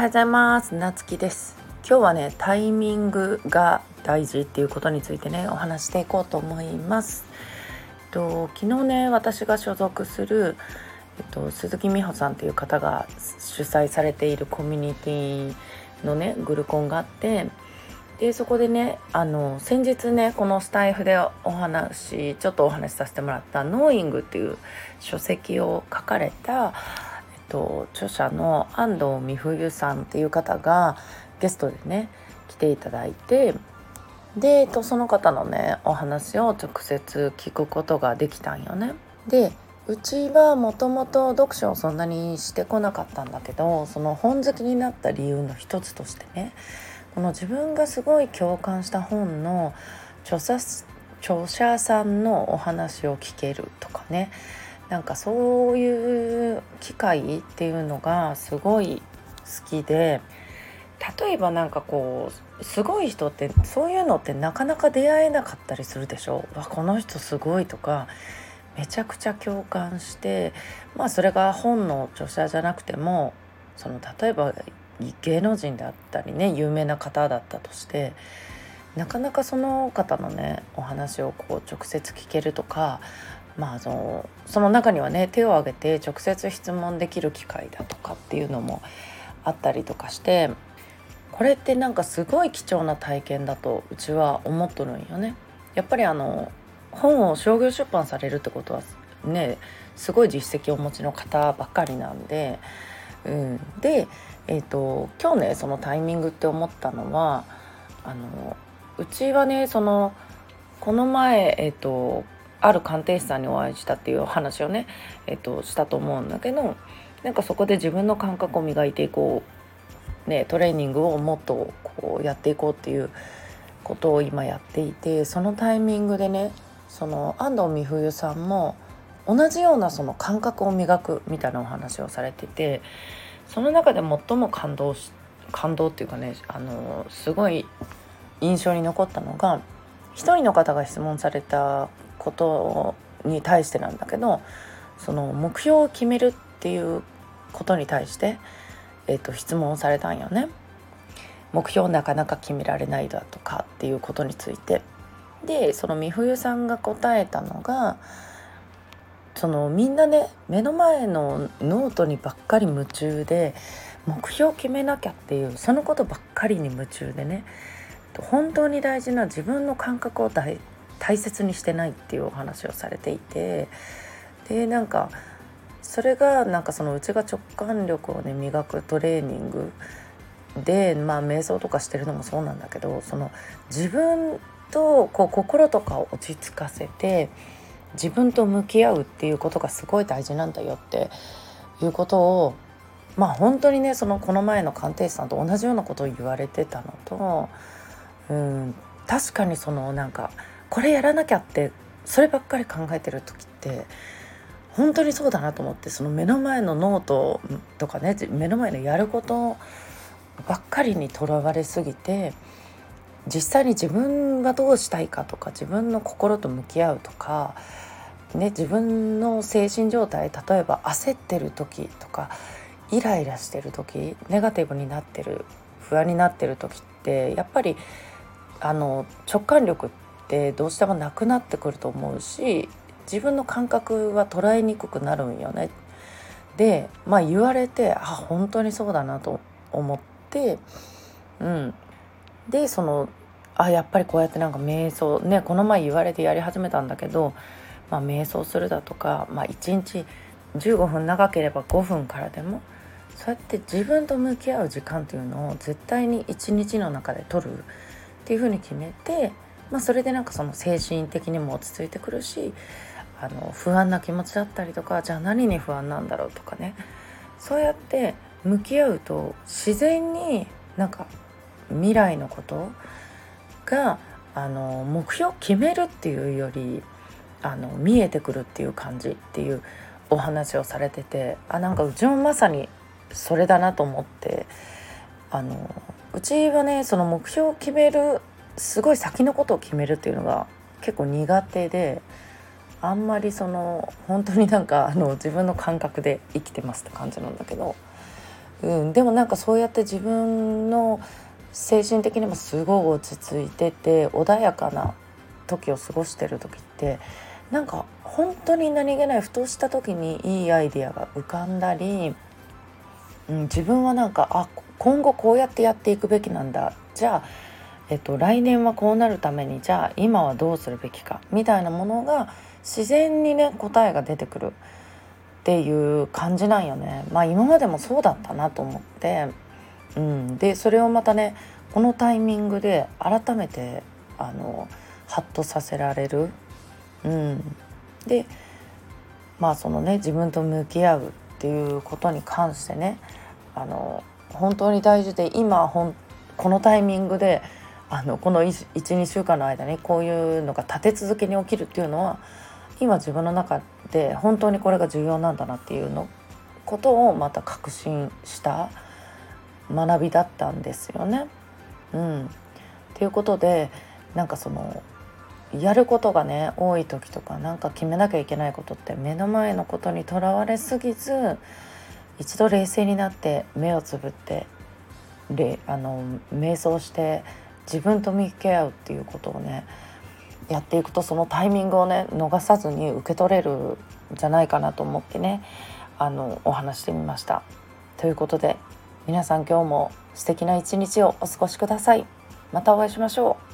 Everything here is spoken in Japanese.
はようございます。なつきです。今日はねタイミングが大事っていうことについてねお話していこうと思います。と昨日ね私が所属するえっと、鈴木美穂さんっていう方が主催されているコミュニティのねグルコンがあってでそこでねあの先日ねこのスタイフでお話ちょっとお話しさせてもらった「ノーイングっていう書籍を書かれた、と、著者の安藤美冬さんっていう方がゲストでね来ていただいてで、その方のねお話を直接聞くことができたんよね。でうちはもともと読書をそんなにしてこなかったんだけどその本好きになった理由の一つとしてねこの自分がすごい共感した本の著者著者さんのお話を聞けるとかねなんかそういう機会っていうのがすごい好きで例えばなんかこうすごい人ってそういうのってなかなか出会えなかったりするでしょ？わこの人すごいとかめちゃくちゃ共感してまあそれが本の著者じゃなくてもその例えば芸能人であったりね有名な方だったとしてなかなかその方のねお話をこう直接聞けるとかまあそのその中にはね手を挙げて直接質問できる機会だとかっていうのもあったりとかしてこれってなんかすごい貴重な体験だとうちは思っとるんよね。やっぱりあの本を商業出版されるってことはねすごい実績をお持ちの方ばっかりなんで、うん、でえーと、今日ねそのタイミングって思ったのはあのうちはねそのこの前、えーと、ある鑑定士さんにお会いしたっていう話をね、えーと、したと思うんだけどなんかそこで自分の感覚を磨いていこう、ね、トレーニングをもっとこうやっていこうっていうことを今やっていてそのタイミングでねその安藤美冬さんも同じようなその感覚を磨くみたいなお話をされててその中で最も感動し感動っていうかねあのすごい印象に残ったのが一人の方が質問されたことに対してなんだけどその目標を決めるっていうことに対して、えーと、質問をされたんよね。目標なかなか決められないだとかっていうことについて。でその美冬さんが答えたのがそのみんなね目の前のノートにばっかり夢中で目標を決めなきゃっていうそのことばっかりに夢中でね本当に大事な自分の感覚を大大切にしてないっていうお話をされていてでなんかそれがなんかそのうちが直感力をね磨くトレーニングでまあ瞑想とかしてるのもそうなんだけどその自分とこう心とかを落ち着かせて自分と向き合うっていうことがすごい大事なんだよっていうことをまあ本当にねそのこの前の鑑定士さんと同じようなことを言われてたのとうん確かにそのなんかこれやらなきゃってそればっかり考えてる時って本当にそうだなと思ってその目の前のノートとかね目の前のやることばっかりにとらわれすぎて実際に自分がどうしたいかとか自分の心と向き合うとか、ね、自分の精神状態例えば焦ってる時とかイライラしてる時ネガティブになってる不安になってる時ってやっぱりあの直感力ってどうしてもなくなってくると思うし自分の感覚は捉えにくくなるんよね。でまあ言われてあ本当にそうだなと思って、うん、でそのあやっぱりこうやってなんか瞑想ねこの前言われてやり始めたんだけど、まあ、瞑想するだとか、まあ、1日15分長ければ5分からでもそうやって自分と向き合う時間っていうのを絶対に一日の中で取るっていうふうに決めて、まあ、それでなんかその精神的にも落ち着いてくるしあの不安な気持ちだったりとかじゃあ何に不安なんだろうとかね。そうやって向き合うと自然になんか未来のことがあの目標を決めるっていうよりあの見えてくるっていう感じっていうお話をされててあなんかうちもまさにそれだなと思ってあのうちはねその目標を決めるすごい先のことを決めるっていうのが結構苦手であんまりその本当になんかあの自分の感覚で生きてますって感じなんだけどうん、でもなんかそうやって自分の精神的にもすごい落ち着いてて穏やかな時を過ごしてる時ってなんか本当に何気ないふとした時にいいアイデアが浮かんだり、うん、自分はなんかあ今後こうやってやっていくべきなんだ。じゃあ、えっと、来年はこうなるためにじゃあ今はどうするべきかみたいなものが自然にね答えが出てくるっていう感じなんよね。まあ今までもそうだったなと思って、うん、でそれをまたねこのタイミングで改めてあのハッとさせられる。うん、でまあそのね自分と向き合うっていうことに関してねあの本当に大事で今ほんこのタイミングであのこの12週間の間にこういうのが立て続けに起きるっていうのは今自分の中で本当にこれが重要なんだなっていうのことをまた確信した学びだったんですよね。うん、っていうことでなんかそのやることがね多い時とかなんか決めなきゃいけないことって目の前のことにとらわれすぎず一度冷静になって目をつぶってあの瞑想して自分と向き合うっていうことをねやっていくとそのタイミングをね逃さずに受け取れるんじゃないかなと思ってねあのお話してみました。ということで皆さん今日も素敵な一日をお過ごしください。またお会いしましょう。